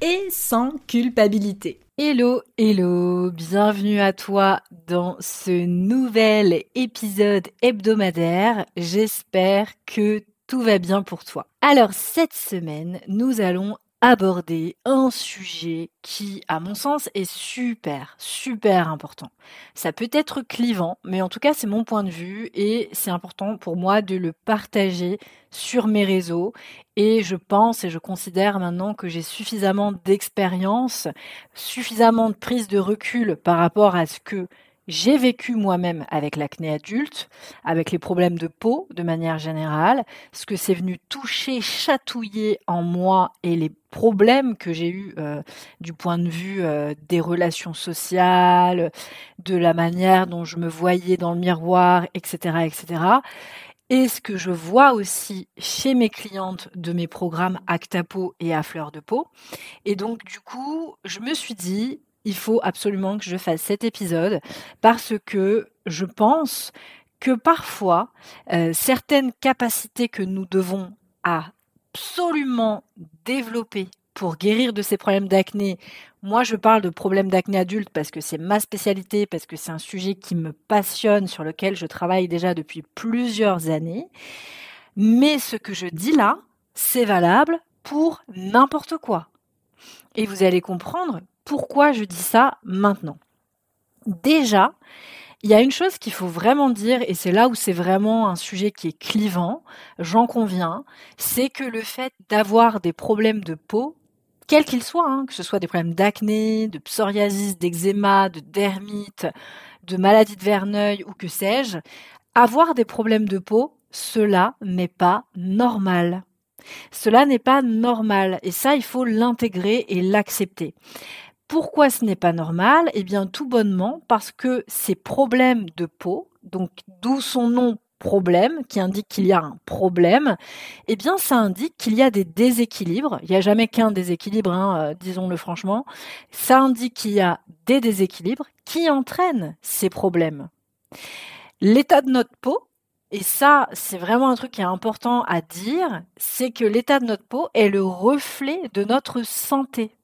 et sans culpabilité. Hello, hello, bienvenue à toi dans ce nouvel épisode hebdomadaire. J'espère que tout va bien pour toi. Alors cette semaine, nous allons aborder un sujet qui, à mon sens, est super, super important. Ça peut être clivant, mais en tout cas, c'est mon point de vue et c'est important pour moi de le partager sur mes réseaux. Et je pense et je considère maintenant que j'ai suffisamment d'expérience, suffisamment de prise de recul par rapport à ce que j'ai vécu moi-même avec l'acné adulte, avec les problèmes de peau de manière générale, ce que c'est venu toucher, chatouiller en moi et les problèmes que j'ai eus euh, du point de vue euh, des relations sociales, de la manière dont je me voyais dans le miroir, etc., etc. Et ce que je vois aussi chez mes clientes de mes programmes Actapo et à fleur de peau. Et donc, du coup, je me suis dit, il faut absolument que je fasse cet épisode parce que je pense que parfois, euh, certaines capacités que nous devons absolument développer pour guérir de ces problèmes d'acné, moi je parle de problèmes d'acné adulte parce que c'est ma spécialité, parce que c'est un sujet qui me passionne, sur lequel je travaille déjà depuis plusieurs années. Mais ce que je dis là, c'est valable pour n'importe quoi. Et vous allez comprendre pourquoi je dis ça maintenant Déjà, il y a une chose qu'il faut vraiment dire, et c'est là où c'est vraiment un sujet qui est clivant, j'en conviens, c'est que le fait d'avoir des problèmes de peau, quels qu'ils soient, hein, que ce soit des problèmes d'acné, de psoriasis, d'eczéma, de dermite, de maladie de Verneuil ou que sais-je, avoir des problèmes de peau, cela n'est pas normal. Cela n'est pas normal et ça, il faut l'intégrer et l'accepter. Pourquoi ce n'est pas normal? Eh bien, tout bonnement parce que ces problèmes de peau, donc d'où son nom problème, qui indique qu'il y a un problème, eh bien, ça indique qu'il y a des déséquilibres. Il n'y a jamais qu'un déséquilibre, hein, euh, disons-le franchement. Ça indique qu'il y a des déséquilibres qui entraînent ces problèmes. L'état de notre peau, et ça, c'est vraiment un truc qui est important à dire, c'est que l'état de notre peau est le reflet de notre santé.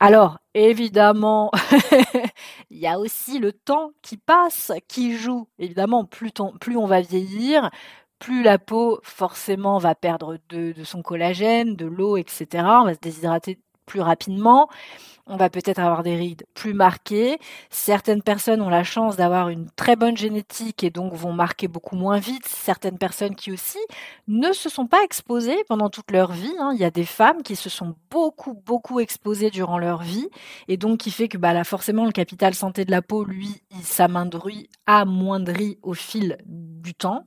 Alors, évidemment, il y a aussi le temps qui passe, qui joue. Évidemment, plus, on va vieillir, plus la peau forcément va perdre de, de son collagène, de l'eau, etc. On va se déshydrater plus rapidement on va peut-être avoir des rides plus marquées. Certaines personnes ont la chance d'avoir une très bonne génétique et donc vont marquer beaucoup moins vite. Certaines personnes qui aussi ne se sont pas exposées pendant toute leur vie. Hein. Il y a des femmes qui se sont beaucoup, beaucoup exposées durant leur vie et donc qui fait que bah, là, forcément, le capital santé de la peau, lui, il s'amoindrit, amoindrit au fil du temps.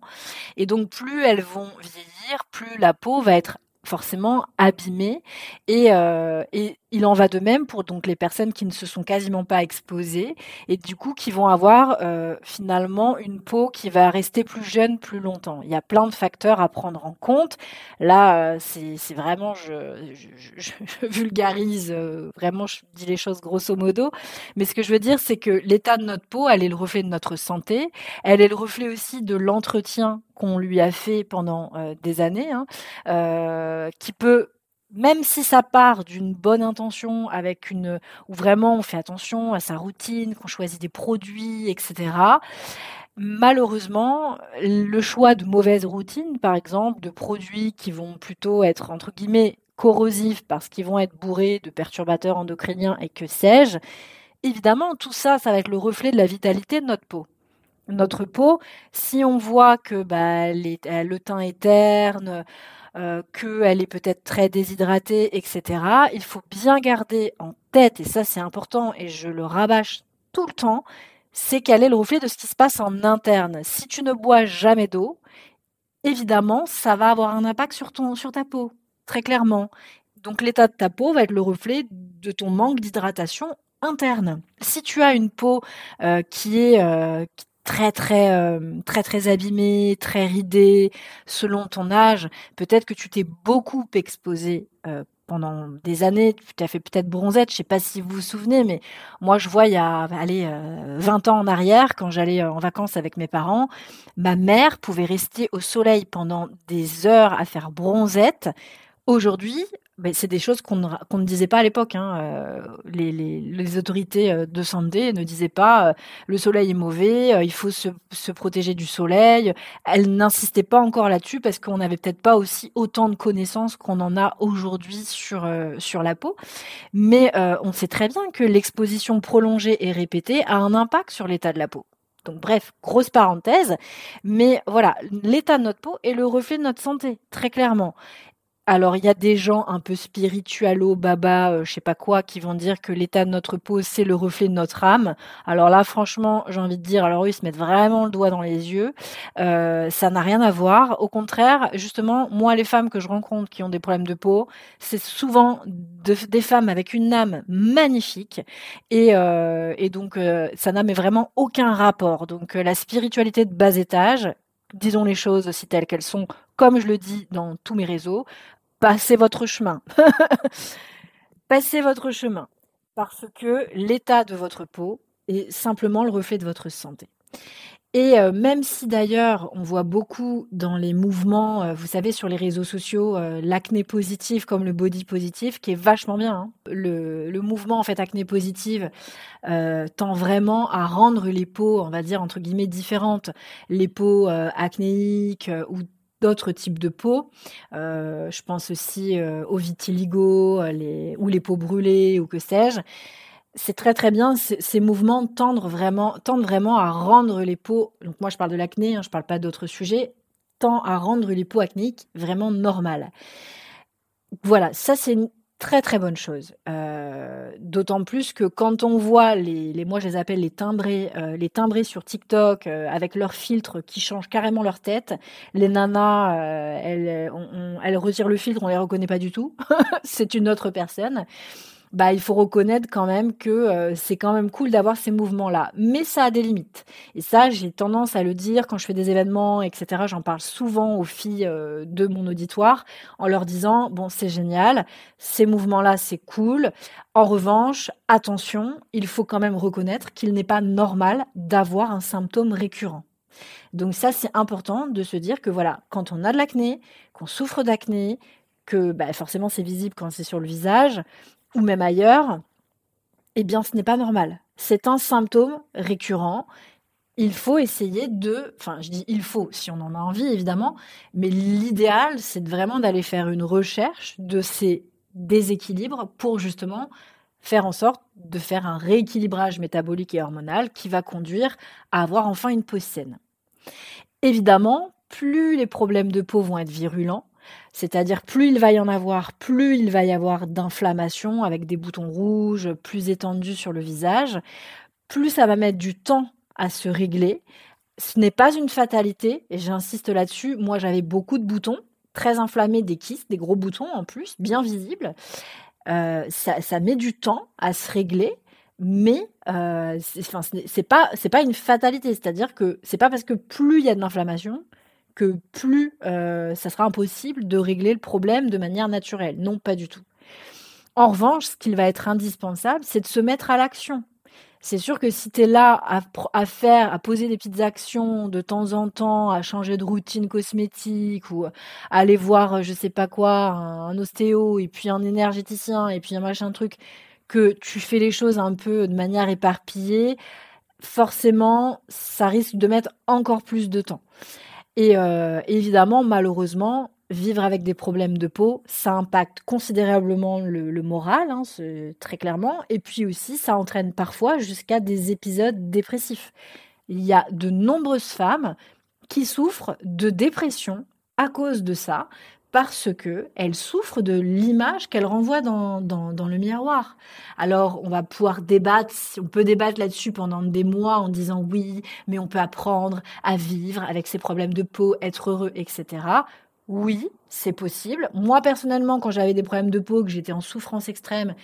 Et donc, plus elles vont vieillir, plus la peau va être forcément abîmée et, euh, et il en va de même pour donc les personnes qui ne se sont quasiment pas exposées et du coup qui vont avoir euh, finalement une peau qui va rester plus jeune plus longtemps. Il y a plein de facteurs à prendre en compte. Là, euh, c'est vraiment, je, je, je vulgarise, euh, vraiment, je dis les choses grosso modo. Mais ce que je veux dire, c'est que l'état de notre peau, elle est le reflet de notre santé. Elle est le reflet aussi de l'entretien qu'on lui a fait pendant des années, hein, qui peut même si ça part d'une bonne intention, avec une où vraiment on fait attention à sa routine, qu'on choisit des produits, etc. Malheureusement, le choix de mauvaises routines, par exemple, de produits qui vont plutôt être entre guillemets corrosifs parce qu'ils vont être bourrés de perturbateurs endocriniens et que sais-je, évidemment, tout ça, ça va être le reflet de la vitalité de notre peau notre peau, si on voit que bah, le teint est terne, euh, qu'elle est peut-être très déshydratée, etc. Il faut bien garder en tête, et ça c'est important, et je le rabâche tout le temps, c'est qu'elle est le reflet de ce qui se passe en interne. Si tu ne bois jamais d'eau, évidemment, ça va avoir un impact sur, ton, sur ta peau, très clairement. Donc l'état de ta peau va être le reflet de ton manque d'hydratation interne. Si tu as une peau euh, qui est euh, très très euh, très très abîmée, très ridée, selon ton âge, peut-être que tu t'es beaucoup exposé pendant des années, tu as fait peut-être bronzette, je sais pas si vous vous souvenez, mais moi je vois il y a allez, 20 ans en arrière, quand j'allais en vacances avec mes parents, ma mère pouvait rester au soleil pendant des heures à faire bronzette. Aujourd'hui, c'est des choses qu'on ne, disait pas à l'époque. Hein. Euh, les, autorités euh, de santé ne disaient pas euh, le soleil est mauvais, il faut se, protéger du soleil. Elles n'insistaient pas encore là-dessus parce qu'on n'avait peut-être pas aussi autant de connaissances qu'on en a aujourd'hui sur, sur la peau. Mais on sait très bien que l'exposition prolongée et répétée a un impact sur l'état de la peau. Donc bref, grosse parenthèse, mais voilà, l'état de notre peau est le reflet de notre santé, très clairement. Alors, il y a des gens un peu spiritualo, baba, euh, je sais pas quoi, qui vont dire que l'état de notre peau, c'est le reflet de notre âme. Alors là, franchement, j'ai envie de dire, alors eux, ils se mettent vraiment le doigt dans les yeux. Euh, ça n'a rien à voir. Au contraire, justement, moi, les femmes que je rencontre qui ont des problèmes de peau, c'est souvent des femmes avec une âme magnifique. Et, euh, donc, ça n'a vraiment aucun rapport. Donc, la spiritualité de bas étage, disons les choses aussi telles qu'elles sont, comme je le dis dans tous mes réseaux, passez votre chemin. passez votre chemin. Parce que l'état de votre peau est simplement le reflet de votre santé. Et euh, même si d'ailleurs on voit beaucoup dans les mouvements, euh, vous savez, sur les réseaux sociaux, euh, l'acné positif comme le body positif, qui est vachement bien. Hein. Le, le, mouvement en fait acné positive tend vraiment à rendre les peaux, on va dire entre guillemets différentes, les peaux acnéiques ou d'autres types de peaux. Euh, je pense aussi euh, au vitiligo les, ou les peaux brûlées ou que sais-je. C'est très très bien. Ces mouvements tendent vraiment, vraiment à rendre les peaux. Donc moi je parle de l'acné, hein, je parle pas d'autres sujets. Tend à rendre les peaux acnéiques vraiment normales. Voilà, ça c'est très très bonne chose. Euh, d'autant plus que quand on voit les, moi je les appelle les timbrés, euh, les timbrés sur TikTok euh, avec leurs filtres qui changent carrément leur tête. Les nanas, elles, elles retirent le filtre, on les reconnaît pas du tout. C'est une autre personne bah il faut reconnaître quand même que euh, c'est quand même cool d'avoir ces mouvements-là. Mais ça a des limites. Et ça, j'ai tendance à le dire quand je fais des événements, etc. J'en parle souvent aux filles euh, de mon auditoire en leur disant, bon, c'est génial, ces mouvements-là, c'est cool. En revanche, attention, il faut quand même reconnaître qu'il n'est pas normal d'avoir un symptôme récurrent. Donc ça, c'est important de se dire que voilà, quand on a de l'acné, qu'on souffre d'acné, que bah, forcément c'est visible quand c'est sur le visage, ou même ailleurs, eh bien ce n'est pas normal. C'est un symptôme récurrent. Il faut essayer de, enfin je dis il faut si on en a envie évidemment, mais l'idéal c'est vraiment d'aller faire une recherche de ces déséquilibres pour justement faire en sorte de faire un rééquilibrage métabolique et hormonal qui va conduire à avoir enfin une peau saine. Évidemment, plus les problèmes de peau vont être virulents, c'est-à-dire plus il va y en avoir, plus il va y avoir d'inflammation avec des boutons rouges plus étendus sur le visage, plus ça va mettre du temps à se régler. Ce n'est pas une fatalité, et j'insiste là-dessus. Moi, j'avais beaucoup de boutons, très inflammés, des kystes, des gros boutons en plus, bien visibles. Euh, ça, met du temps à se régler, mais euh, c'est pas c'est pas une fatalité. C'est-à-dire que c'est pas parce que plus il y a de l'inflammation que plus euh, ça sera impossible de régler le problème de manière naturelle. Non, pas du tout. En revanche, ce qu'il va être indispensable, c'est de se mettre à l'action. C'est sûr que si tu es là à, faire, à poser des petites actions de temps en temps, à changer de routine cosmétique ou à aller voir, je sais pas quoi, un, un ostéo et puis un énergéticien et puis un machin truc, que tu fais les choses un peu de manière éparpillée, forcément, ça risque de mettre encore plus de temps. Et euh, évidemment, malheureusement, vivre avec des problèmes de peau, ça impacte considérablement le, moral, hein, très clairement. Et puis aussi, ça entraîne parfois jusqu'à des épisodes dépressifs. Il y a de nombreuses femmes qui souffrent de dépression à cause de ça, parce que elle souffre de l'image qu'elle renvoie dans, le miroir. Alors, on va pouvoir débattre, on peut débattre là-dessus pendant des mois en disant oui, mais on peut apprendre à vivre avec ses problèmes de peau, être heureux, etc. Oui, c'est possible. Moi, personnellement, quand j'avais des problèmes de peau, que j'étais en souffrance extrême,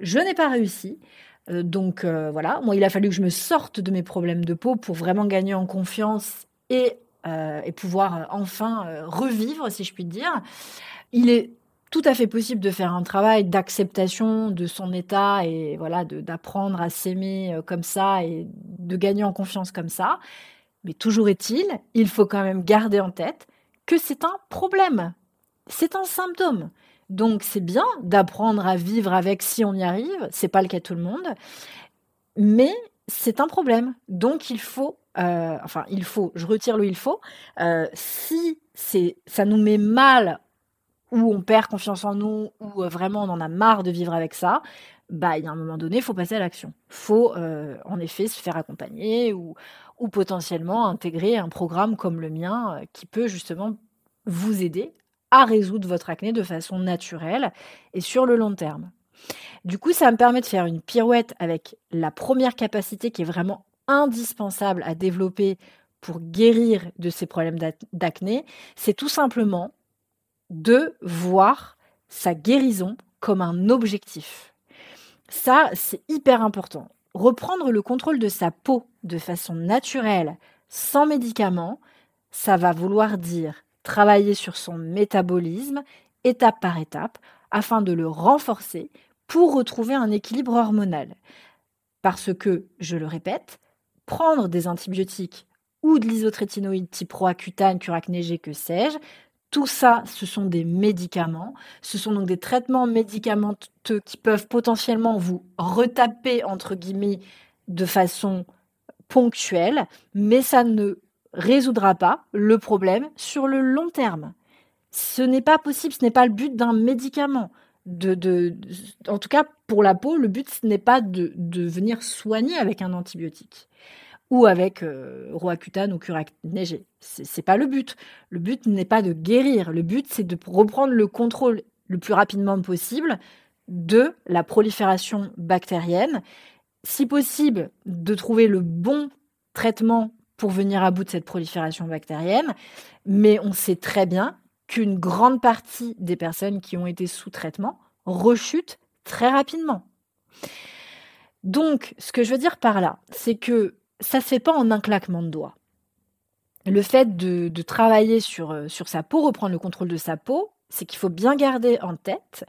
je n'ai pas réussi. Euh, donc euh, voilà, moi il a fallu que je me sorte de mes problèmes de peau pour vraiment gagner en confiance et, et pouvoir enfin revivre, si je puis dire. Il est tout à fait possible de faire un travail d'acceptation de son état et voilà d'apprendre à s'aimer comme ça et de gagner en confiance comme ça. Mais toujours est-il, il faut quand même garder en tête que c'est un problème. C'est un symptôme. Donc c'est bien d'apprendre à vivre avec si on y arrive, c'est pas le cas de tout le monde, mais c'est un problème. Donc il faut, euh, enfin il faut, je retire le il faut. Euh, si c'est, ça nous met mal ou on perd confiance en nous ou euh, vraiment on en a marre de vivre avec ça, bah il y a un moment donné, il faut passer à l'action. Il faut en effet se faire accompagner ou, ou potentiellement intégrer un programme comme le mien qui peut justement vous aider à résoudre votre acné de façon naturelle et sur le long terme. Du coup, ça me permet de faire une pirouette avec la première capacité qui est vraiment indispensable à développer pour guérir de ces problèmes d'acné, c'est tout simplement de voir sa guérison comme un objectif. Ça, c'est hyper important. Reprendre le contrôle de sa peau de façon naturelle, sans médicaments, ça va vouloir dire travailler sur son métabolisme étape par étape afin de le renforcer pour retrouver un équilibre hormonal. Parce que, je le répète, prendre des antibiotiques ou de l'isotrétinoïde type roaccutane, curacnégé, que sais-je, tout ça, ce sont des médicaments. Ce sont donc des traitements médicamenteux qui peuvent potentiellement vous retaper, entre guillemets, de façon ponctuelle, mais ça ne résoudra pas le problème sur le long terme. Ce n'est pas possible, ce n'est pas le but d'un médicament. De, en tout cas, pour la peau, le but, ce n'est pas de, venir soigner avec un antibiotique ou avec euh, Roaccutane ou. Ce n'est pas le but. Le but n'est pas de guérir. Le but, c'est de reprendre le contrôle le plus rapidement possible de la prolifération bactérienne. Si possible, de trouver le bon traitement pour venir à bout de cette prolifération bactérienne. Mais on sait très bien qu'une grande partie des personnes qui ont été sous traitement rechutent très rapidement. Donc, ce que je veux dire par là, c'est que ça ne se fait pas en un claquement de doigts. Le fait de, travailler sur, euh, sur sa peau, reprendre le contrôle de sa peau, c'est qu'il faut bien garder en tête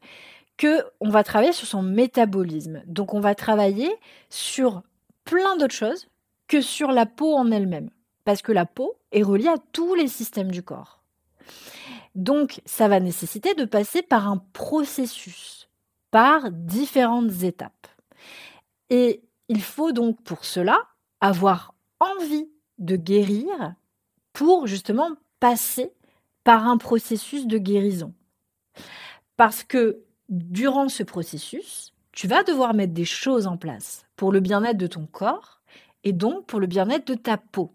que on va travailler sur son métabolisme. Donc, on va travailler sur plein d'autres choses que sur la peau en elle-même. Parce que la peau est reliée à tous les systèmes du corps. Donc, ça va nécessiter de passer par un processus, par différentes étapes. Et il faut donc pour cela avoir envie de guérir pour justement passer par un processus de guérison. Parce que durant ce processus, tu vas devoir mettre des choses en place pour le bien-être de ton corps et donc pour le bien-être de ta peau.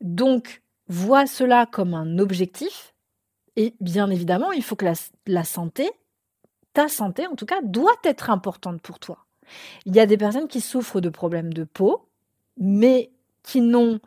Donc, vois cela comme un objectif et bien évidemment, il faut que la, santé, ta santé en tout cas, doit être importante pour toi. Il y a des personnes qui souffrent de problèmes de peau, mais qui n'ont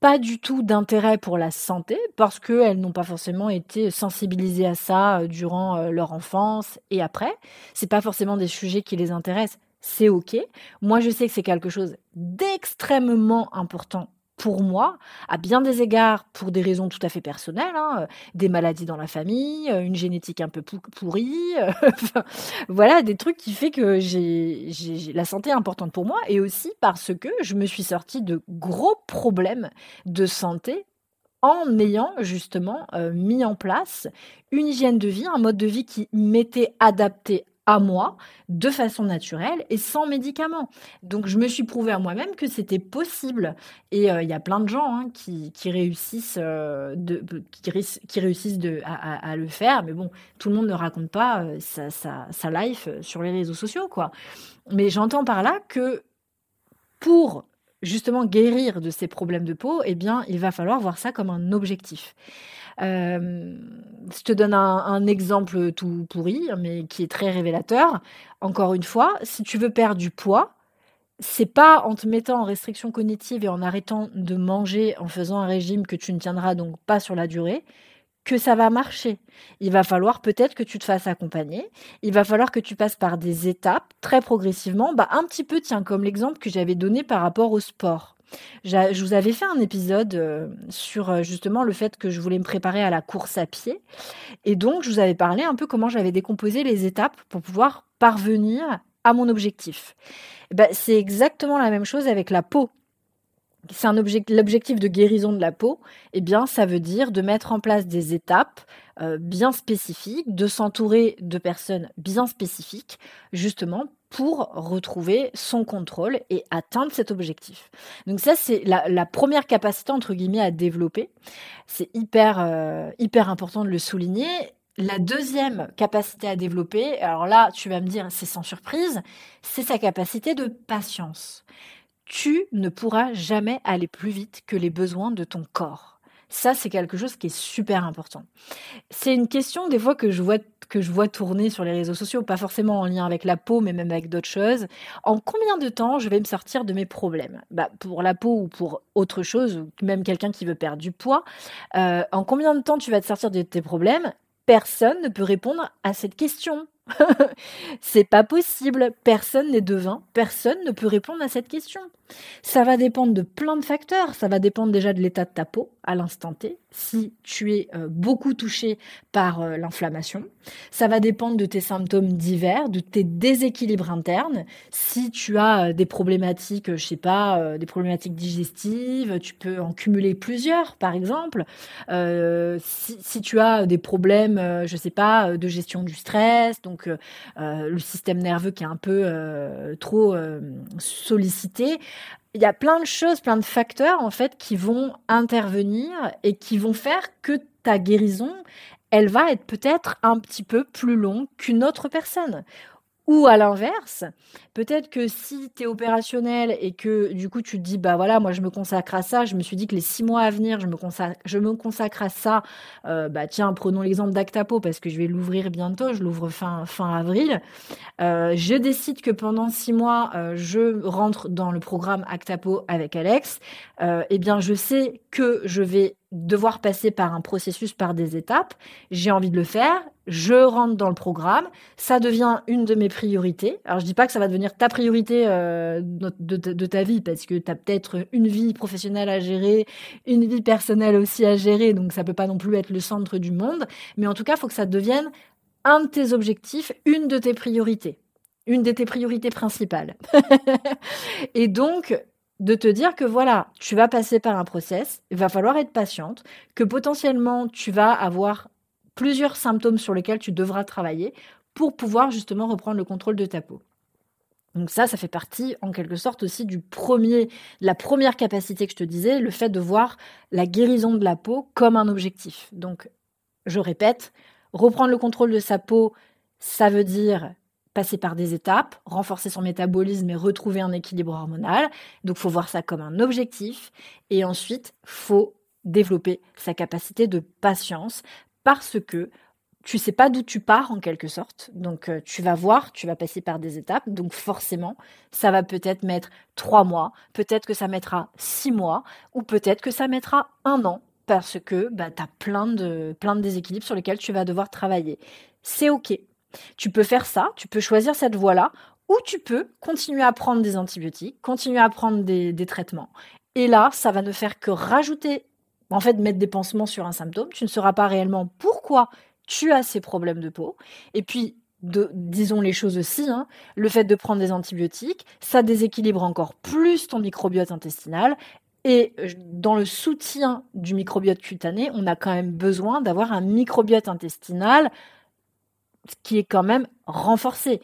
pas du tout d'intérêt pour la santé parce qu'elles n'ont pas forcément été sensibilisées à ça euh, durant euh, leur enfance et après. C'est pas forcément des sujets qui les intéressent c'est OK. Moi, je sais que c'est quelque chose d'extrêmement important pour moi, à bien des égards, pour des raisons tout à fait personnelles, hein, euh, des maladies dans la famille, euh, une génétique un peu pourrie, euh, voilà, des trucs qui fait que j'ai, la santé importante pour moi, et aussi parce que je me suis sortie de gros problèmes de santé en ayant justement mis en place une hygiène de vie, un mode de vie qui m'était adapté à moi de façon naturelle et sans médicaments. Donc je me suis prouvé à moi-même que c'était possible. Et euh, il y a plein de gens hein, qui, réussissent, euh, de, qui, réussissent de, à, le faire. Mais bon, tout le monde ne raconte pas euh, sa, sa, life sur les réseaux sociaux. quoi. Mais j'entends par là que pour justement guérir de ces problèmes de peau, eh bien, il va falloir voir ça comme un objectif. Euh, je te donne un, exemple tout pourri, mais qui est très révélateur. Encore une fois, si tu veux perdre du poids, c'est pas en te mettant en restriction cognitive et en arrêtant de manger en faisant un régime que tu ne tiendras donc pas sur la durée que ça va marcher. Il va falloir peut-être que tu te fasses accompagner. Il va falloir que tu passes par des étapes très progressivement. Bah, un petit peu, tiens, comme l'exemple que j'avais donné par rapport au sport. Je vous avais fait un épisode euh, sur euh, justement le fait que je voulais me préparer à la course à pied. Et donc, je vous avais parlé un peu comment j'avais décomposé les étapes pour pouvoir parvenir à mon objectif. Bah, c'est exactement la même chose avec la peau c'est un objectif, l'objectif de guérison de la peau, eh bien, ça veut dire de mettre en place des étapes euh, bien spécifiques, de s'entourer de personnes bien spécifiques, justement pour retrouver son contrôle et atteindre cet objectif. Donc ça, c'est la, première capacité entre guillemets à développer. C'est hyper euh, hyper important de le souligner. La deuxième capacité à développer, alors là, tu vas me dire, c'est sans surprise, c'est sa capacité de patience tu ne pourras jamais aller plus vite que les besoins de ton corps. Ça, c'est quelque chose qui est super important. C'est une question des fois que je vois que je vois tourner sur les réseaux sociaux, pas forcément en lien avec la peau, mais même avec d'autres choses. En combien de temps je vais me sortir de mes problèmes? Bah, Pour la peau ou pour autre chose, ou même quelqu'un qui veut perdre du poids, euh, en combien de temps tu vas te sortir de tes problèmes? Personne ne peut répondre à cette question. c'est pas possible. Personne n'est devin. Personne ne peut répondre à cette question. Ça va dépendre de plein de facteurs. Ça va dépendre déjà de l'état de ta peau à l'instant T, si tu es euh, beaucoup touché par euh, l'inflammation. Ça va dépendre de tes symptômes divers, de tes déséquilibres internes. Si tu as euh, des problématiques, je sais pas, des problématiques digestives, tu peux en cumuler plusieurs, par exemple. Si, si, tu as des problèmes, je sais pas, de gestion du stress, donc le système nerveux qui est un peu trop sollicité, il y a plein de choses, plein de facteurs en fait qui vont intervenir et qui vont faire que ta guérison, elle va être peut-être un petit peu plus longue qu'une autre personne. Ou à l'inverse, peut-être que si tu es opérationnel et que du coup tu te dis, bah voilà, moi je me consacre à ça, je me suis dit que les six mois à venir, je me consacre, je me consacre à ça, euh, bah tiens, prenons l'exemple d'Actapo parce que je vais l'ouvrir bientôt, je l'ouvre fin, fin avril. Euh, je décide que pendant six mois, euh, je rentre dans le programme Actapo avec Alex. eh bien, je sais que je vais devoir passer par un processus, par des étapes. J'ai envie de le faire. Je rentre dans le programme. Ça devient une de mes priorités. Alors, je dis pas que ça va devenir ta priorité euh, de, ta vie parce que tu as peut-être une vie professionnelle à gérer, une vie personnelle aussi à gérer. Donc, ça peut pas non plus être le centre du monde. Mais en tout cas, faut que ça devienne un de tes objectifs, une de tes priorités une de tes priorités principales. et donc, de te dire que voilà, tu vas passer par un process, il va falloir être patiente, que potentiellement tu vas avoir plusieurs symptômes sur lesquels tu devras travailler pour pouvoir justement reprendre le contrôle de ta peau. Donc ça, ça fait partie en quelque sorte aussi du premier, la première capacité que je te disais, le fait de voir la guérison de la peau comme un objectif. Donc, je répète, reprendre le contrôle de sa peau, ça veut dire passer par des étapes, renforcer son métabolisme et retrouver un équilibre hormonal. Donc, faut voir ça comme un objectif. Et ensuite, faut développer sa capacité de patience parce que tu sais pas d'où tu pars en quelque sorte. Donc, euh, tu vas voir, tu vas passer par des étapes. Donc, forcément, ça va peut-être mettre trois mois, peut-être que ça mettra six mois, ou peut-être que ça mettra un an parce que bah, tu as plein de, plein de déséquilibres sur lesquels tu vas devoir travailler. C'est OK. Tu peux faire ça, tu peux choisir cette voie-là, ou tu peux continuer à prendre des antibiotiques, continuer à prendre des, traitements. Et là, ça va ne faire que rajouter, en fait, mettre des pansements sur un symptôme. Tu ne sauras pas réellement pourquoi tu as ces problèmes de peau. Et puis, disons les choses aussi, hein, le fait de prendre des antibiotiques, ça déséquilibre encore plus ton microbiote intestinal. Et euh, dans le soutien du microbiote cutané, on a quand même besoin d'avoir un microbiote intestinal qui est quand même renforcé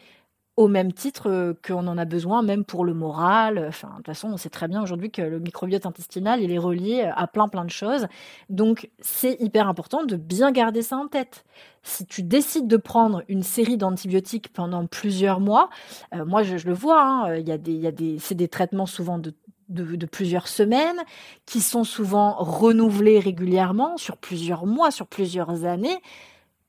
au même titre euh, qu'on en a besoin même pour le moral. Enfin, de toute façon, on sait très bien aujourd'hui que le microbiote intestinal, il est relié à plein plein de choses. Donc, c'est hyper important de bien garder ça en tête. Si tu décides de prendre une série d'antibiotiques pendant plusieurs mois, euh, moi je, le vois, hein, il y a des, des, c'est des traitements souvent de de, de, plusieurs semaines, qui sont souvent renouvelés régulièrement sur plusieurs mois, sur plusieurs années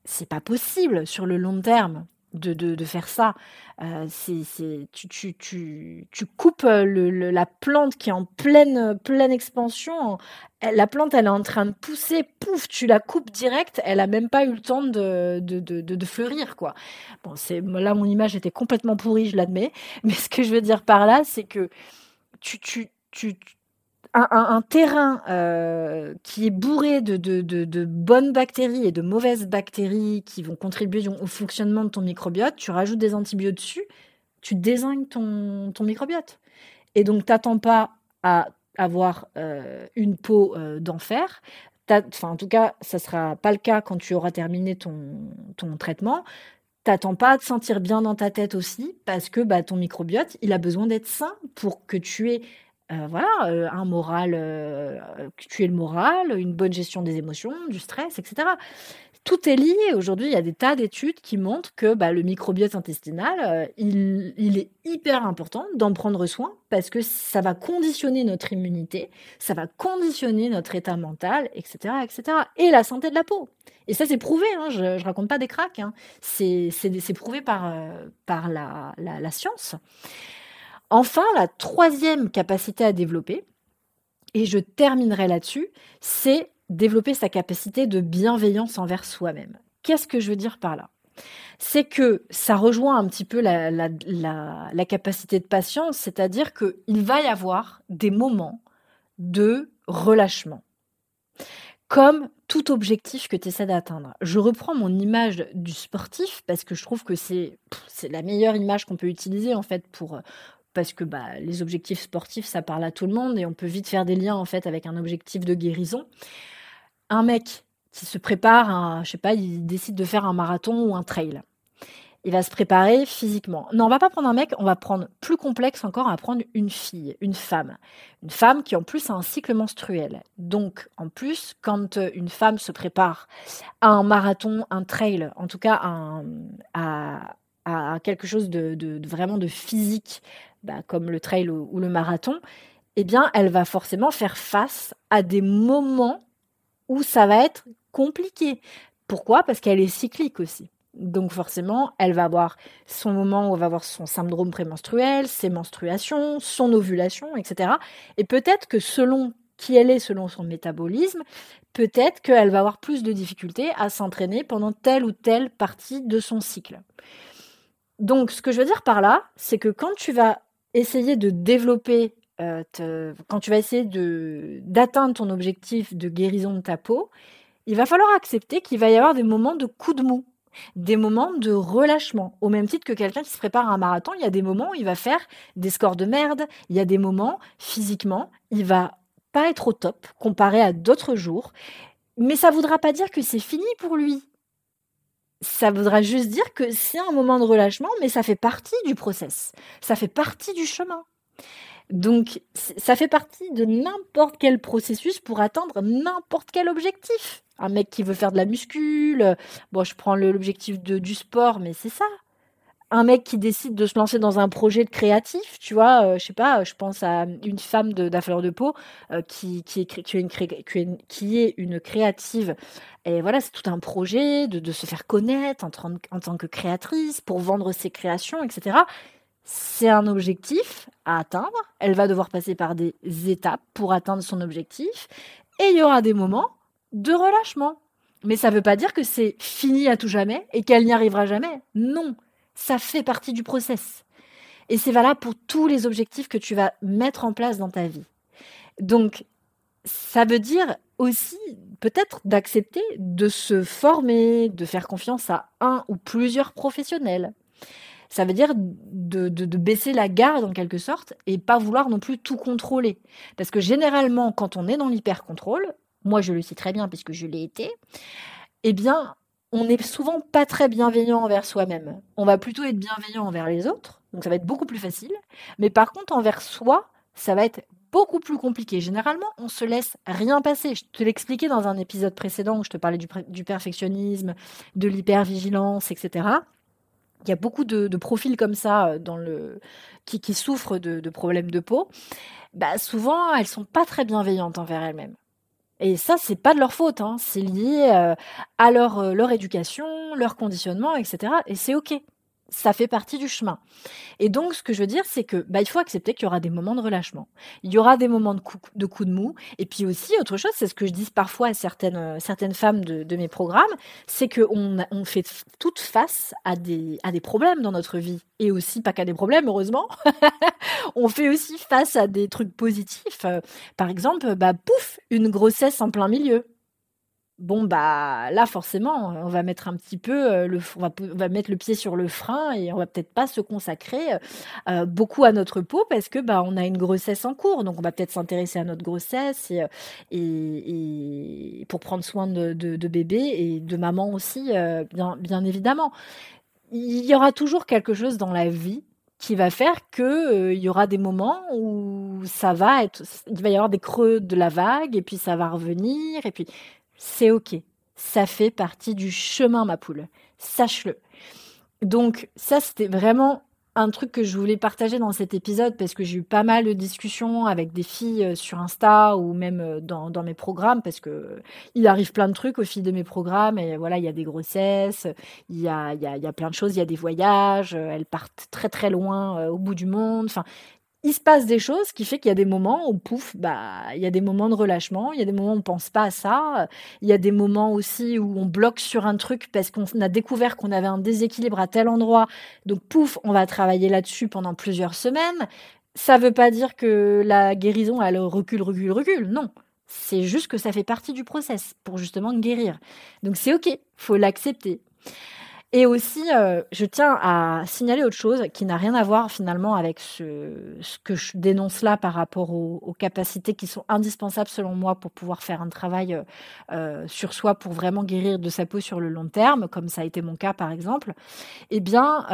c'est pas possible sur le long terme. De, de, faire ça. Euh, c'est, tu, tu, tu, tu, coupes le, la plante qui est en pleine, pleine expansion. La plante, elle est en train de pousser, pouf, tu la coupes direct. Elle a même pas eu le temps de, de, de, de fleurir, quoi. Bon, c'est, là, mon image était complètement pourrie, je l'admets. Mais ce que je veux dire par là, c'est que tu, tu, tu, un, terrain euh, qui est bourré de, bonnes bactéries et de mauvaises bactéries qui vont contribuer au fonctionnement de ton microbiote, tu rajoutes des antibiotiques dessus, tu désignes ton, ton microbiote. Et donc, t'attends pas à avoir euh, une peau euh, d'enfer. Enfin, en tout cas, ça sera pas le cas quand tu auras terminé ton, ton traitement. T'attends pas à te sentir bien dans ta tête aussi, parce que bah, ton microbiote, il a besoin d'être sain pour que tu aies euh, voilà, euh, un moral, euh, tu es le moral, une bonne gestion des émotions, du stress, etc. Tout est lié. Aujourd'hui, il y a des tas d'études qui montrent que bah, le microbiote intestinal, il, est hyper important d'en prendre soin parce que ça va conditionner notre immunité, ça va conditionner notre état mental, etc., etc. Et la santé de la peau. Et ça, c'est prouvé. Hein, je, ne raconte pas des cracks. Hein. C'est prouvé par, par la, la science. Enfin, la troisième capacité à développer, et je terminerai là-dessus, c'est développer sa capacité de bienveillance envers soi-même. Qu'est-ce que je veux dire par là? C'est que ça rejoint un petit peu la, capacité de patience, c'est-à-dire qu'il va y avoir des moments de relâchement, comme tout objectif que tu essaies d'atteindre. Je reprends mon image du sportif parce que je trouve que c'est la meilleure image qu'on peut utiliser en fait pour, parce que bah, les objectifs sportifs, ça parle à tout le monde et on peut vite faire des liens en fait avec un objectif de guérison. Un mec qui se prépare, à, je sais pas, il décide de faire un marathon ou un trail. Il va se préparer physiquement. Non, on va pas prendre un mec, on va prendre plus complexe encore, on va prendre une fille, une femme. Une femme qui en plus a un cycle menstruel. Donc en plus, quand une femme se prépare à un marathon, un trail, en tout cas à, à quelque chose de, vraiment de physique, bah, comme le trail ou, le marathon, eh bien, elle va forcément faire face à des moments où ça va être compliqué. Pourquoi? Parce qu'elle est cyclique aussi. Donc forcément, elle va avoir son moment où elle va avoir son syndrome prémenstruel, ses menstruations, son ovulation, etc. Et peut-être que selon qui elle est, selon son métabolisme, peut-être qu'elle va avoir plus de difficultés à s'entraîner pendant telle ou telle partie de son cycle. Donc, ce que je veux dire par là, c'est que quand tu vas essayer de développer, euh, quand tu vas essayer d'atteindre ton objectif de guérison de ta peau, il va falloir accepter qu'il va y avoir des moments de coup de mou, des moments de relâchement. Au même titre que quelqu'un qui se prépare à un marathon, il y a des moments où il va faire des scores de merde, il y a des moments, physiquement, il va pas être au top comparé à d'autres jours, mais ça voudra pas dire que c'est fini pour lui ça voudra juste dire que c'est un moment de relâchement, mais ça fait partie du process. Ça fait partie du chemin. Donc, ça fait partie de n'importe quel processus pour atteindre n'importe quel objectif. Un mec qui veut faire de la muscule, bon, je prends l'objectif du sport, mais c'est ça un mec qui décide de se lancer dans un projet de créatif, tu vois, euh, je sais pas, je pense à une femme de, fleur de peau euh, qui, est, qui, est une créative. Et voilà, c'est tout un projet de, de se faire connaître en, tant que créatrice pour vendre ses créations, etc. C'est un objectif à atteindre. Elle va devoir passer par des étapes pour atteindre son objectif. Et il y aura des moments de relâchement. Mais ça ne veut pas dire que c'est fini à tout jamais et qu'elle n'y arrivera jamais. Non ça fait partie du process. Et c'est valable pour tous les objectifs que tu vas mettre en place dans ta vie. Donc, ça veut dire aussi peut-être d'accepter de se former, de faire confiance à un ou plusieurs professionnels. Ça veut dire de, baisser la garde en quelque sorte et pas vouloir non plus tout contrôler. Parce que généralement, quand on est dans l'hyper-contrôle, moi je le sais très bien puisque je l'ai été, eh bien, on n'est souvent pas très bienveillant envers soi-même. On va plutôt être bienveillant envers les autres, donc ça va être beaucoup plus facile. Mais par contre, envers soi, ça va être beaucoup plus compliqué. Généralement, on se laisse rien passer. Je te l'expliquais dans un épisode précédent où je te parlais du, perfectionnisme, de l'hypervigilance, etc. Il y a beaucoup de, profils comme ça euh, dans le, qui, souffrent de, problèmes de peau. Bah, souvent, elles sont pas très bienveillantes envers elles-mêmes. Et ça, c'est pas de leur faute, hein. c'est lié euh, à euh, leur éducation, leur conditionnement, etc. Et c'est OK. Ça fait partie du chemin. Et donc, ce que je veux dire, c'est que bah, il faut accepter qu'il y aura des moments de relâchement. Il y aura des moments de coups de, de mou. Et puis aussi, autre chose, c'est ce que je dis parfois à certaines, euh, certaines femmes de, mes programmes, c'est qu'on on fait toute face à des, à des problèmes dans notre vie. Et aussi, pas qu'à des problèmes, heureusement. on fait aussi face à des trucs positifs. Euh, par exemple, bah, pouf, une grossesse en plein milieu bon bah là forcément on va mettre un petit peu euh, le on va, mettre le pied sur le frein et on va peut-être pas se consacrer euh, euh, beaucoup à notre peau parce que bah on a une grossesse en cours. Donc on va peut-être s'intéresser à notre grossesse et, pour prendre soin de, de, bébé et de maman aussi bien bien évidemment. Il y aura toujours quelque chose dans la vie qui va faire que il y aura des moments où ça va être il va y avoir des creux de la vague et puis ça va revenir et puis c'est ok. Ça fait partie du chemin, ma poule. Sache-le. Donc ça, c'était vraiment un truc que je voulais partager dans cet épisode parce que j'ai eu pas mal de discussions avec des filles euh, sur Insta ou même euh, dans, mes programmes parce que euh, il arrive plein de trucs au fil de mes programmes et voilà, il y a des grossesses, il y a, il y a, il y a plein de choses, il y a des voyages, elles partent très très loin au bout du monde. Enfin, il se passe des choses qui fait qu'il y a des moments où pouf, bah il y a des moments de relâchement, il y a des moments où on pense pas à ça, il y a des moments aussi où on bloque sur un truc parce qu'on a découvert qu'on avait un déséquilibre à tel endroit, donc pouf, on va travailler là-dessus pendant plusieurs semaines. Ça veut pas dire que la guérison elle recule, recule, recule, non. C'est juste que ça fait partie du process pour justement guérir. Donc c'est ok, faut l'accepter. Et aussi, euh, je tiens à signaler autre chose qui n'a rien à voir finalement avec ce, que je dénonce là par rapport aux, capacités qui sont indispensables selon moi pour pouvoir faire un travail euh, euh, sur soi pour vraiment guérir de sa peau sur le long terme, comme ça a été mon cas par exemple. Eh bien,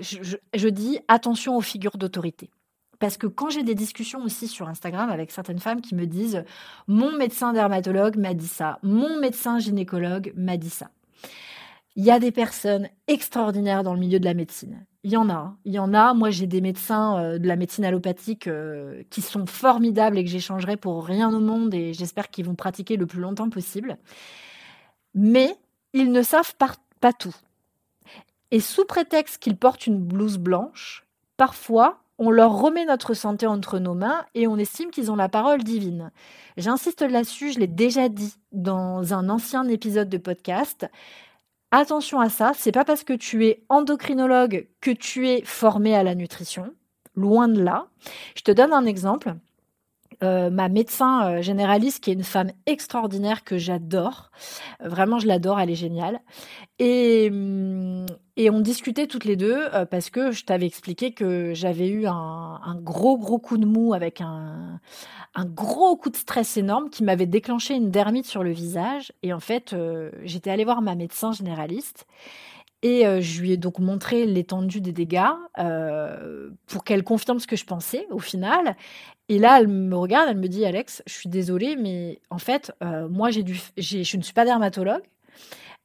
je, je dis attention aux figures d'autorité. Parce que quand j'ai des discussions aussi sur Instagram avec certaines femmes qui me disent mon médecin dermatologue m'a dit ça, mon médecin gynécologue m'a dit ça. Il y a des personnes extraordinaires dans le milieu de la médecine. Il y en a. Hein. Il y en a. Moi, j'ai des médecins euh, de la médecine allopathique euh, qui sont formidables et que j'échangerai pour rien au monde et j'espère qu'ils vont pratiquer le plus longtemps possible. Mais ils ne savent pas tout. Et sous prétexte qu'ils portent une blouse blanche, parfois, on leur remet notre santé entre nos mains et on estime qu'ils ont la parole divine. J'insiste là-dessus, je l'ai déjà dit dans un ancien épisode de podcast. Attention à ça, c'est pas parce que tu es endocrinologue que tu es formé à la nutrition. Loin de là. Je te donne un exemple. Euh, ma médecin euh, généraliste, qui est une femme extraordinaire que j'adore. Euh, vraiment, je l'adore, elle est géniale. Et, hum, et on discutait toutes les deux parce que je t'avais expliqué que j'avais eu un, gros, gros coup de mou avec un, un gros coup de stress énorme qui m'avait déclenché une dermite sur le visage. Et en fait, j'étais allée voir ma médecin généraliste. Et je lui ai donc montré l'étendue des dégâts pour qu'elle confirme ce que je pensais au final. Et là, elle me regarde, elle me dit Alex, je suis désolée, mais en fait, moi, j'ai dû, je ne suis pas dermatologue.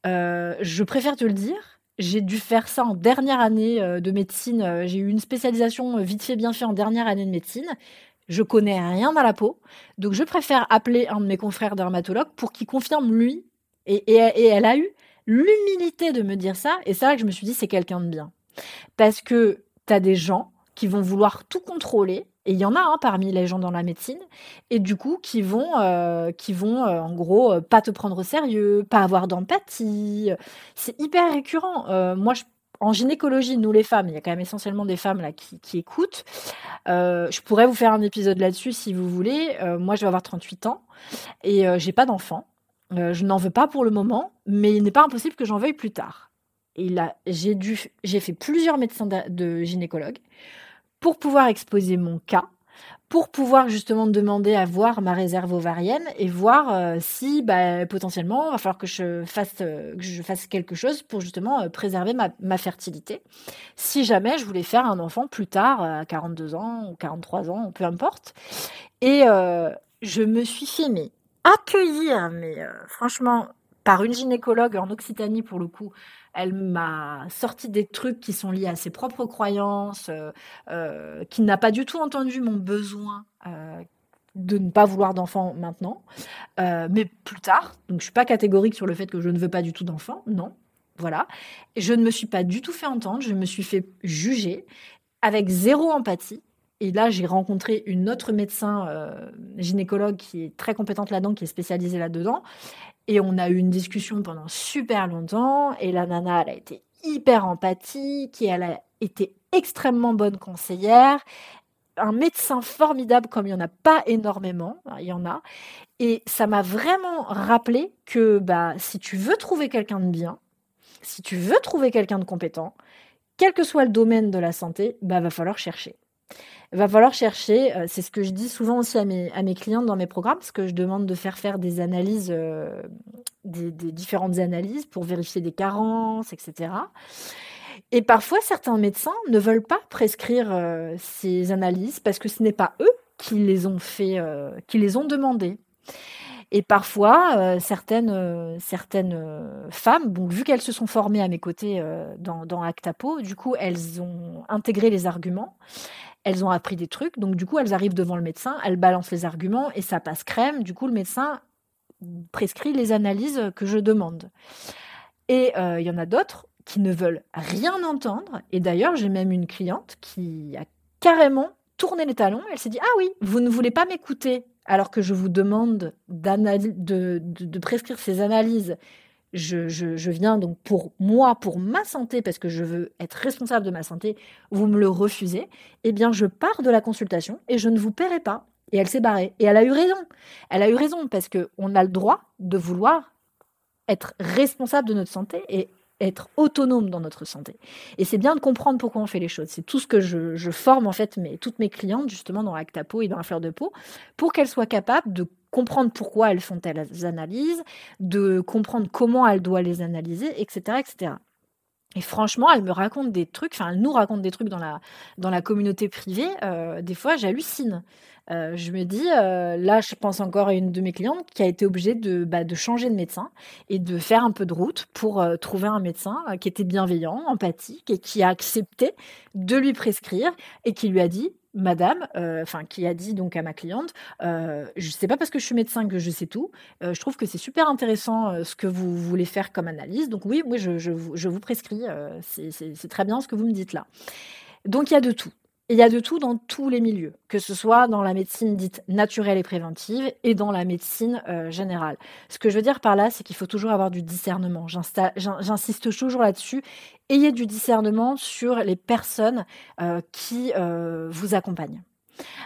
je préfère te le dire. J'ai dû faire ça en dernière année de médecine. J'ai eu une spécialisation vite fait, bien fait en dernière année de médecine. Je connais rien à la peau. Donc, je préfère appeler un de mes confrères dermatologues pour qu'il confirme lui. et elle a eu l'humilité de me dire ça. Et c'est là que je me suis dit, c'est quelqu'un de bien. Parce que tu as des gens qui vont vouloir tout contrôler. Et il y en a hein, parmi les gens dans la médecine, et du coup qui vont, euh, qui vont euh, en gros euh, pas te prendre au sérieux, pas avoir d'empathie. C'est hyper récurrent. moi, en gynécologie, nous les femmes, il y a quand même essentiellement des femmes là qui, qui écoutent. je pourrais vous faire un épisode là-dessus si vous voulez. moi, je vais avoir 38 ans et j'ai pas d'enfant. Euh, je n'en veux pas pour le moment, mais il n'est pas impossible que j'en veuille plus tard. J'ai dû, j'ai fait plusieurs médecins de, gynécologue pour pouvoir exposer mon cas, pour pouvoir justement demander à voir ma réserve ovarienne et voir euh, si bah, potentiellement il va falloir que je fasse, euh, quelque chose pour justement préserver ma, ma, fertilité. Si jamais je voulais faire un enfant plus tard, à 42 ans ou 43 ans, peu importe. Et je me suis fait mais accueillir, mais euh, franchement, par une gynécologue en Occitanie pour le coup. Elle m'a sorti des trucs qui sont liés à ses propres croyances, euh, euh, qui n'a pas du tout entendu mon besoin de ne pas vouloir d'enfant maintenant, mais plus tard. Donc je suis pas catégorique sur le fait que je ne veux pas du tout d'enfant, non. voilà. Je ne me suis pas du tout fait entendre, je me suis fait juger avec zéro empathie. Et là, j'ai rencontré une autre médecin euh, gynécologue qui est très compétente là-dedans, qui est spécialisée là-dedans. Et on a eu une discussion pendant super longtemps. Et la nana, elle a été hyper empathique et elle a été extrêmement bonne conseillère. Un médecin formidable comme il n'y en a pas énormément, il y en a. Et ça m'a vraiment rappelé que bah, si tu veux trouver quelqu'un de bien, si tu veux trouver quelqu'un de compétent, quel que soit le domaine de la santé, bah, va falloir chercher. Va falloir chercher, euh, c'est ce que je dis souvent aussi à mes, à mes clients dans mes programmes, parce que je demande de faire faire des analyses, euh, des, différentes analyses pour vérifier des carences, etc. Et parfois, certains médecins ne veulent pas prescrire euh, ces analyses parce que ce n'est pas eux qui les ont fait, qui les ont demandées. Et parfois, certaines, certaines femmes, bon, vu qu'elles se sont formées à mes côtés dans Actapo, du coup, elles ont intégré les arguments, elles ont appris des trucs, donc du coup, elles arrivent devant le médecin, elles balancent les arguments et ça passe crème. Du coup, le médecin prescrit les analyses que je demande. Et il y en a d'autres qui ne veulent rien entendre. Et d'ailleurs, j'ai même une cliente qui a carrément tourné les talons. Elle s'est dit Ah oui, vous ne voulez pas m'écouter alors que je vous demande de, prescrire ces analyses, je, viens donc pour moi, pour ma santé, parce que je veux être responsable de ma santé, vous me le refusez, eh bien je pars de la consultation et je ne vous paierai pas. Et elle s'est barrée. Et elle a eu raison. Elle a eu raison parce qu'on a le droit de vouloir être responsable de notre santé et être autonome dans notre santé. Et c'est bien de comprendre pourquoi on fait les choses. C'est tout ce que je, forme en fait mes, toutes mes clientes justement dans Actapo et dans la fleur de peau pour qu'elles soient capables de comprendre pourquoi elles font telles analyses, de comprendre comment elles doivent les analyser, etc., etc. Et franchement, elle me raconte des trucs, enfin, elle nous raconte des trucs dans la, dans la communauté privée. Euh, des fois, j'hallucine. Euh, je me dis, euh, là, je pense encore à une de mes clientes qui a été obligée de, bah, de changer de médecin et de faire un peu de route pour trouver un médecin qui était bienveillant, empathique et qui a accepté de lui prescrire et qui lui a dit, madame, euh, qui a dit donc à ma cliente, euh, je sais pas parce que je suis médecin que je sais tout. Euh, je trouve que c'est super intéressant ce que vous voulez faire comme analyse. Donc oui, oui, je, je, je vous prescris. c'est très bien ce que vous me dites là. Donc il y a de tout il y a de tout dans tous les milieux, que ce soit dans la médecine dite naturelle et préventive et dans la médecine euh, générale. Ce que je veux dire par là, c'est qu'il faut toujours avoir du discernement. J'insiste toujours là-dessus. Ayez du discernement sur les personnes euh, qui euh, vous accompagnent.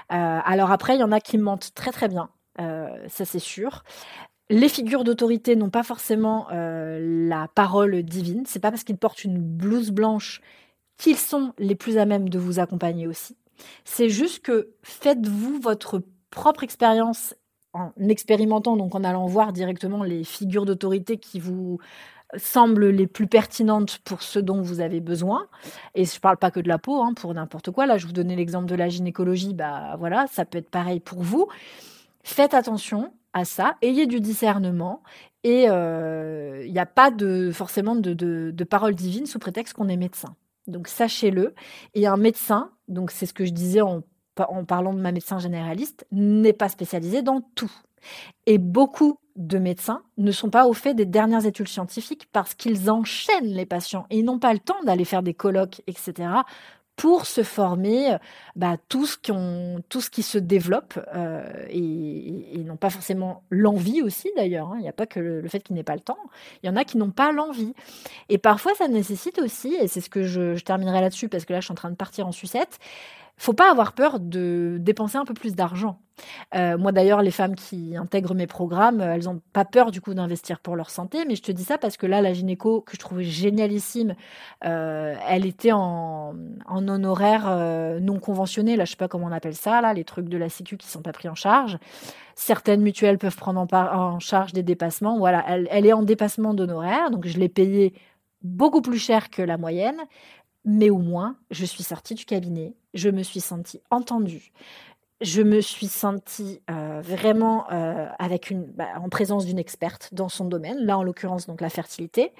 alors après, il y en a qui mentent très très bien, ça c'est sûr. Les figures d'autorité n'ont pas forcément la parole divine. C'est pas parce qu'ils portent une blouse blanche qu'ils sont les plus à même de vous accompagner aussi. C'est juste que faites-vous votre propre expérience en expérimentant, donc en allant voir directement les figures d'autorité qui vous semblent les plus pertinentes pour ce dont vous avez besoin. Et je ne parle pas que de la peau, hein, pour n'importe quoi. Là, je vous donnais l'exemple de la gynécologie, bah voilà, ça peut être pareil pour vous. Faites attention à ça, ayez du discernement et euh, il n'y a pas de forcément de, de, de parole divine sous prétexte qu'on est médecin. Donc sachez-le. Et un médecin, donc c'est ce que je disais en, parlant de ma médecin généraliste, n'est pas spécialisé dans tout. Et beaucoup de médecins ne sont pas au fait des dernières études scientifiques parce qu'ils enchaînent les patients et ils n'ont pas le temps d'aller faire des colloques, etc pour se former bah, tout, ce qui ce qui se développe euh, et, n'ont pas forcément l'envie aussi d'ailleurs. Hein. Il n'y a pas que le, fait qu'ils n'aient pas le temps. Il y en a qui n'ont pas l'envie. Et parfois, ça nécessite aussi, et c'est ce que je, je terminerai là-dessus parce que là, je suis en train de partir en sucette, faut pas avoir peur de dépenser un peu plus d'argent. Euh, moi d'ailleurs, les femmes qui intègrent mes programmes, elles n'ont pas peur du coup d'investir pour leur santé, mais je te dis ça parce que là, la gynéco que je trouvais génialissime, euh, elle était en, en honoraire euh, non conventionné, là je sais pas comment on appelle ça, là les trucs de la Sécu qui sont pas pris en charge. Certaines mutuelles peuvent prendre en, charge des dépassements. Voilà, elle, elle est en dépassement d'honoraires, donc je l'ai payée beaucoup plus cher que la moyenne mais au moins, je suis sortie du cabinet, je me suis sentie entendue, je me suis sentie euh, vraiment euh, avec une, bah, en présence d'une experte dans son domaine, là en l'occurrence donc la fertilité.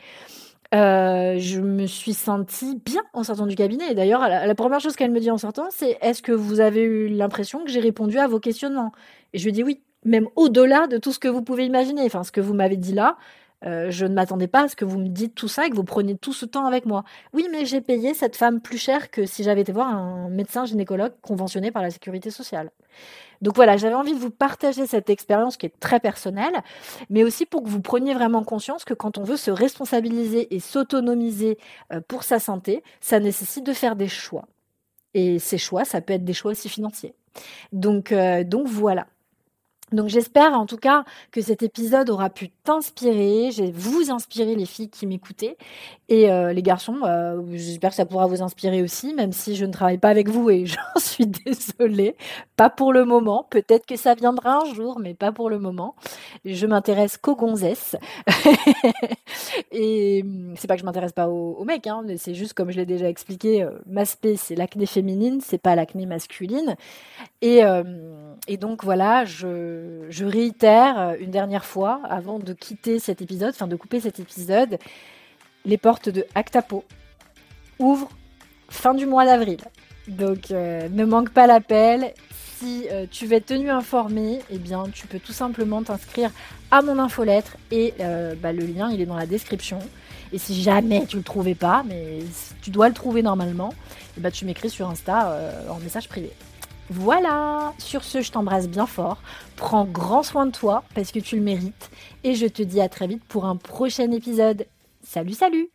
Euh, je me suis sentie bien en sortant du cabinet. Et d'ailleurs, la, première chose qu'elle me dit en sortant, c'est Est-ce que vous avez eu l'impression que j'ai répondu à vos questionnements? Et je lui dis oui, même au-delà de tout ce que vous pouvez imaginer. Enfin, ce que vous m'avez dit là, Euh, je ne m'attendais pas à ce que vous me dites tout ça et que vous preniez tout ce temps avec moi. Oui, mais j'ai payé cette femme plus cher que si j'avais été voir un médecin gynécologue conventionné par la sécurité sociale. Donc voilà, j'avais envie de vous partager cette expérience qui est très personnelle, mais aussi pour que vous preniez vraiment conscience que quand on veut se responsabiliser et s'autonomiser euh, pour sa santé, ça nécessite de faire des choix. Et ces choix, ça peut être des choix aussi financiers. Donc, euh, donc voilà. Donc j'espère en tout cas que cet épisode aura pu t'inspirer, vous inspirer les filles qui m'écoutaient. Et euh, les garçons, euh, j'espère que ça pourra vous inspirer aussi, même si je ne travaille pas avec vous et j'en suis désolée, pas pour le moment. Peut-être que ça viendra un jour, mais pas pour le moment. Je m'intéresse qu'aux gonzesses. Et c'est pas que je m'intéresse pas aux, mecs, hein, c'est juste comme je l'ai déjà expliqué, euh, ma spé c'est l'acné féminine, c'est pas l'acné masculine. Et, et donc voilà je je, réitère euh, une dernière fois, avant de quitter cet épisode, enfin de couper cet épisode, les portes de Actapo ouvrent fin du mois d'avril. Donc euh, ne manque pas l'appel. Si euh, tu veux être tenu informé, eh bien tu peux tout simplement t'inscrire à mon infolettre et bah, le lien il est dans la description. Et si jamais tu le trouvais pas, mais tu dois le trouver normalement, eh ben, tu m'écris sur Insta en message privé. Voilà, sur ce, je t'embrasse bien fort. Prends grand soin de toi parce que tu le mérites. Et je te dis à très vite pour un prochain épisode. Salut, salut